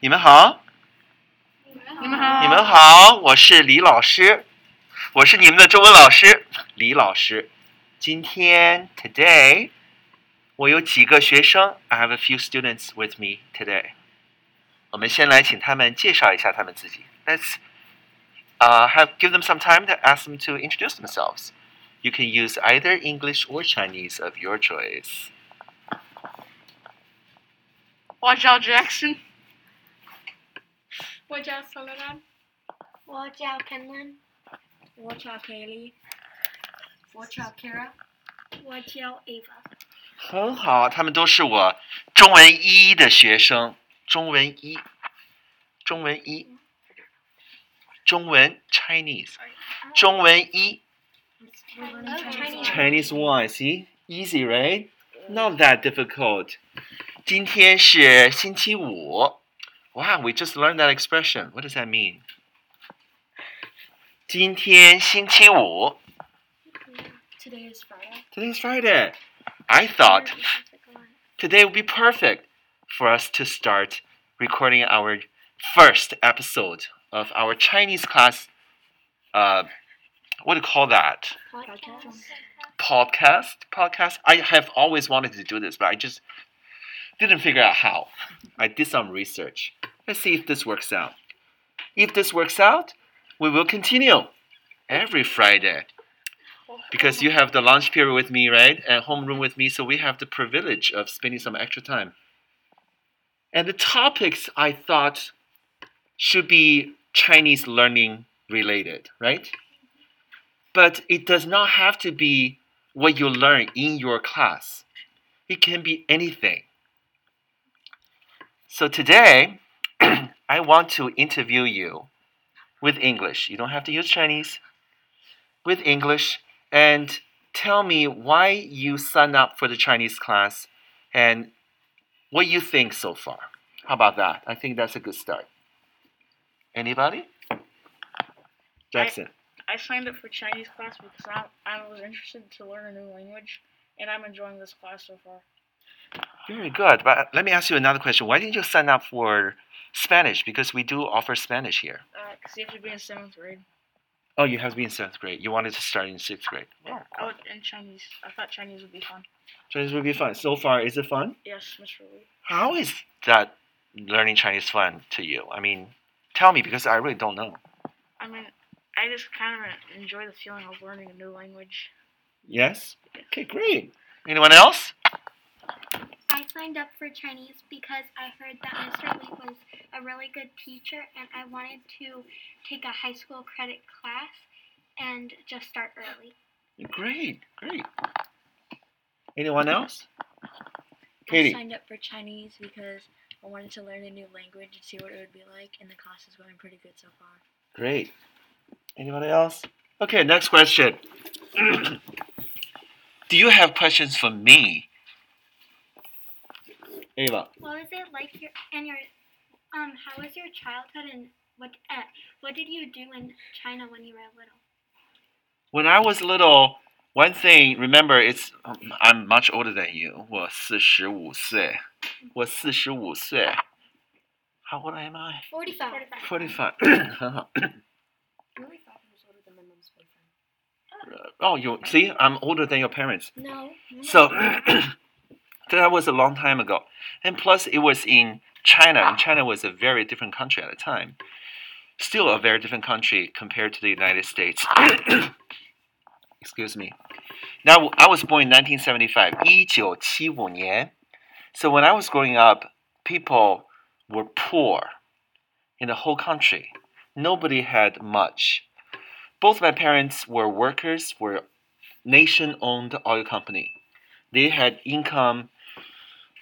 你们好，你们好，你们好，我是李老师，我是你们的中文老师李老师。今天 today 我有几个学生，I have a few students with me today。我们先来请他们介绍一下他们自己。Let's uh, have give them some time to ask them to introduce themselves. You can use either English or Chinese of your choice. 我叫 Jackson， 我叫 Solomon，我叫 Kenlin，我叫 Kaylee，我叫 Kara，我叫 Ava。很好，他们都是我中文一的学生，中文一，中文一，中文 Chinese，中文一 Chinese. Chinese one。See, easy, right? Not that difficult. 今天是星期五。 Wow, we just learned that expression. What does that mean? 今天星期五。 Today is Friday. Today's Friday. I thought today would be perfect for us to start recording our first episode of our Chinese class. Uh, what do you call that? Podcast. Podcast? Podcast? I have always wanted to do this, but I just didn't figure out how. I did some research. Let's see if this works out. If this works out, we will continue every Friday because you have the lunch period with me, right? And homeroom with me, so we have the privilege of spending some extra time. And the topics I thought should be Chinese learning related, right? But it does not have to be what you learn in your class. It can be anything. So today, I want to interview you with English. You don't have to use Chinese. With English and tell me why you signed up for the Chinese class and what you think so far. How about that? I think that's a good start. Anybody? Jackson. I signed up for Chinese class because I, I was interested to learn a new language, and I'm enjoying this class so far. Very good. But let me ask you another question. Why didn't you sign up for Spanish? Because we do offer Spanish here. Because Uh, you have to be in seventh grade. Oh, you have to be in seventh grade. You wanted to start in sixth grade. Oh, I would in Chinese. I thought Chinese would be fun. Chinese would be fun. So far, is it fun? Yes, Mr. Lee. How is that learning Chinese fun to you? I mean, tell me because I really don't know. I mean, I just kind of enjoy the feeling of learning a new language. Yes? Okay, great. Anyone else? I signed up for Chinese because I heard that Mr. Lee was a really good teacher and I wanted to take a high school credit class and just start early. Great, great. Anyone else? I Katie. signed up for Chinese because I wanted to learn a new language and see what it would be like, and the class is going pretty good so far. Great. Anybody else? Okay, next question. Do you have questions for me? Ava. What was it like your and your um how was your childhood and what uh, what did you do in China when you were little? When I was little, one thing, remember, it's um, I'm much older than you. 我四十五岁。我四十五岁。How old am I? 45. 45. 很好。 Really thought he was older than my mom's boyfriend. Oh, you see, I'm older than your parents. No. So that was a long time ago. And plus, it was in China, and China was a very different country at the time. Still a very different country compared to the United States. Excuse me. Now, I was born in 1975, 1975年. So when I was growing up, people were poor in the whole country. Nobody had much. Both my parents were workers for nation-owned oil company. They had income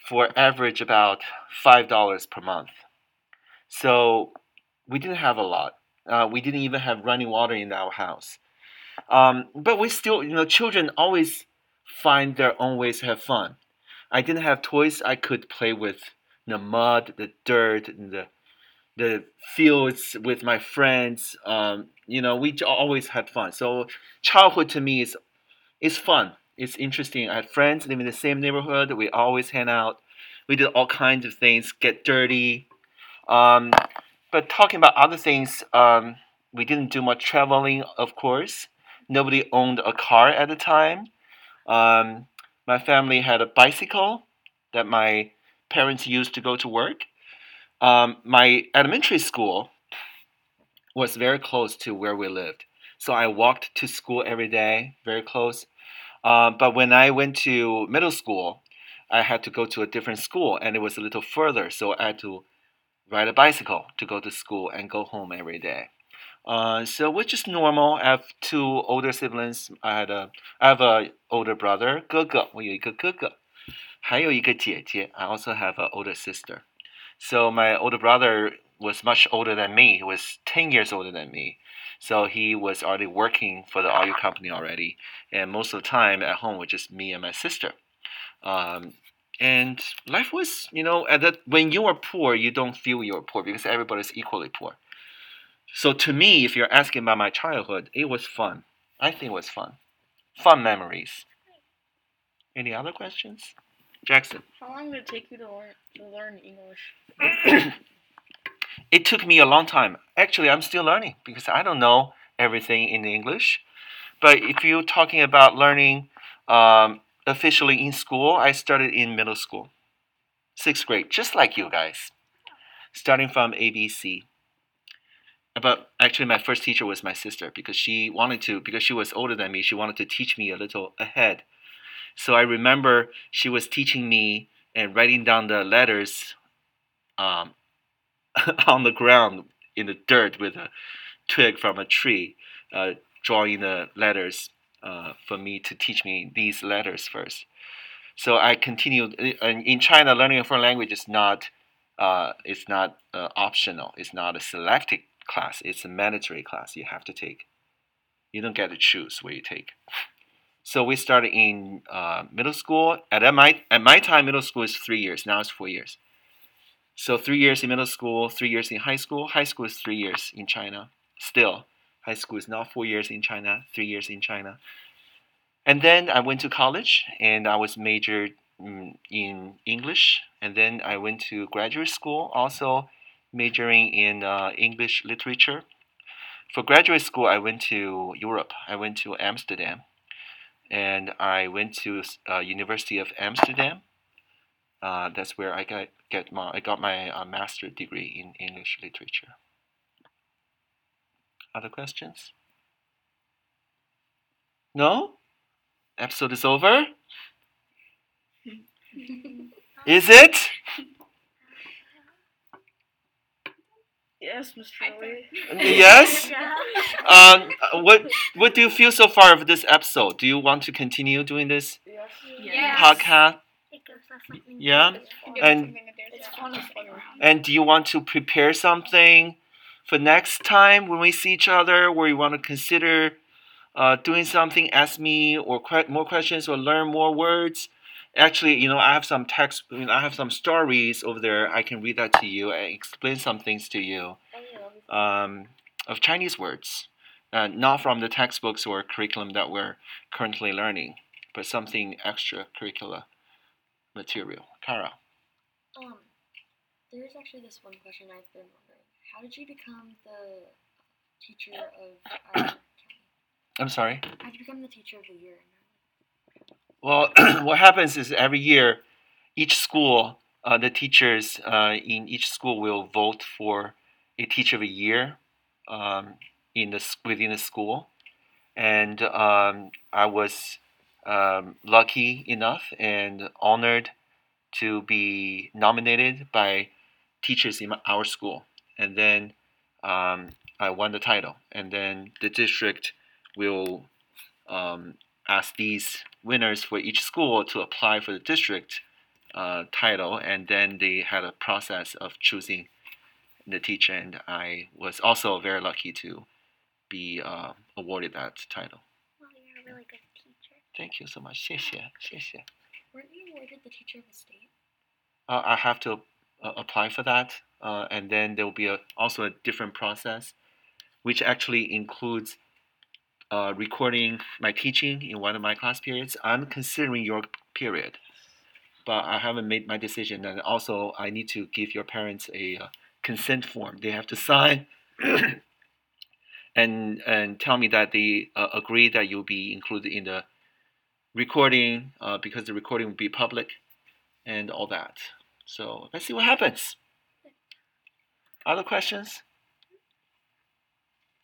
for average about five dollars per month. So we didn't have a lot. Uh, we didn't even have running water in our house. Um, but we still, you know, children always find their own ways to have fun. I didn't have toys I could play with the mud, the dirt, and the the fields with my friends. Um, you know, we always had fun. So childhood to me is is fun. It's interesting. I had friends living in the same neighborhood. We always hang out. We did all kinds of things, get dirty, Um, but talking about other things, um, we didn't do much traveling, of course. Nobody owned a car at the time. Um, my family had a bicycle that my parents used to go to work. Um, my elementary school was very close to where we lived. So I walked to school every day, very close. Uh, but when I went to middle school, I had to go to a different school and it was a little further. So I had to ride a bicycle to go to school and go home every day. Uh, so which is normal. I have two older siblings. I had a I have a older brother, 哥哥，我有一个哥哥，还有一个姐姐。I also have an older sister. So my older brother was much older than me. He was 10 years older than me. So he was already working for the audio company already. And most of the time at home was just me and my sister. Um, and life was, you know, at that when you are poor, you don't feel you're poor because everybody's equally poor. So to me, if you're asking about my childhood, it was fun. I think it was fun. Fun memories. Any other questions? Jackson. How long did it take you to learn to learn English? it took me a long time. Actually, I'm still learning because I don't know everything in English. But if you're talking about learning um, officially in school, I started in middle school, sixth grade, just like you guys, starting from ABC. But actually, my first teacher was my sister because she wanted to, because she was older than me, she wanted to teach me a little ahead. So I remember she was teaching me and writing down the letters um, on the ground in the dirt with a twig from a tree, uh, drawing the letters uh, for me to teach me these letters first. So I continued in China. Learning a foreign language is not uh, it's not uh, optional. It's not a selected class. It's a mandatory class you have to take. You don't get to choose where you take. So we started in uh, middle school. At my at my time, middle school is three years. Now it's four years. So three years in middle school, three years in high school. High school is three years in China. Still, high school is not four years in China, three years in China. And then I went to college and I was majored mm, in English. And then I went to graduate school, also majoring in uh, English literature. For graduate school, I went to Europe. I went to Amsterdam, and I went to uh, University of Amsterdam. Uh, that's where I got get my I got my uh, master degree in English literature. Other questions? No? Episode is over? is it? Yes, Mr. Lee. Yes? Um, what what do you feel so far of this episode? Do you want to continue doing this Yes. Yes. podcast? Yeah. And and do you want to prepare something for next time when we see each other, where you want to consider uh, doing something? Ask me or que- more questions or learn more words. Actually, you know, I have some text. I have some stories over there. I can read that to you and explain some things to you. um, of Chinese words, uh, not from the textbooks or curriculum that we're currently learning, but something extracurricular material. Kara. Um, there is actually this one question I've been wondering. How did you become the teacher of our? I'm sorry. How did you become the teacher of the year? Well, what happens is every year, each school, uh, the teachers uh, in each school will vote for a teacher of the year um, in the within the school, and um, I was um, lucky enough and honored to be nominated by teachers in our school, and then um, I won the title, and then the district will um, ask these winners for each school to apply for the district uh, title, and then they had a process of choosing the teacher, and I was also very lucky to be uh, awarded that title. Well, you're a really good teacher. Thank you so much. 谢谢,谢谢. Weren't you awarded the teacher of the state? Uh, I have to uh, apply for that, uh, and then there will be a, also a different process, which actually includes uh, recording my teaching in one of my class periods. I'm considering your period, but I haven't made my decision. And also, I need to give your parents a uh, consent form. They have to sign and and tell me that they uh, agree that you'll be included in the recording uh, because the recording will be public and all that. So let's see what happens. Other questions?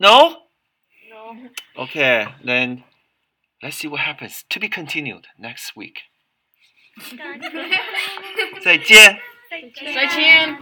No? No. Okay, then let's see what happens. To be continued next week. 再见。再见。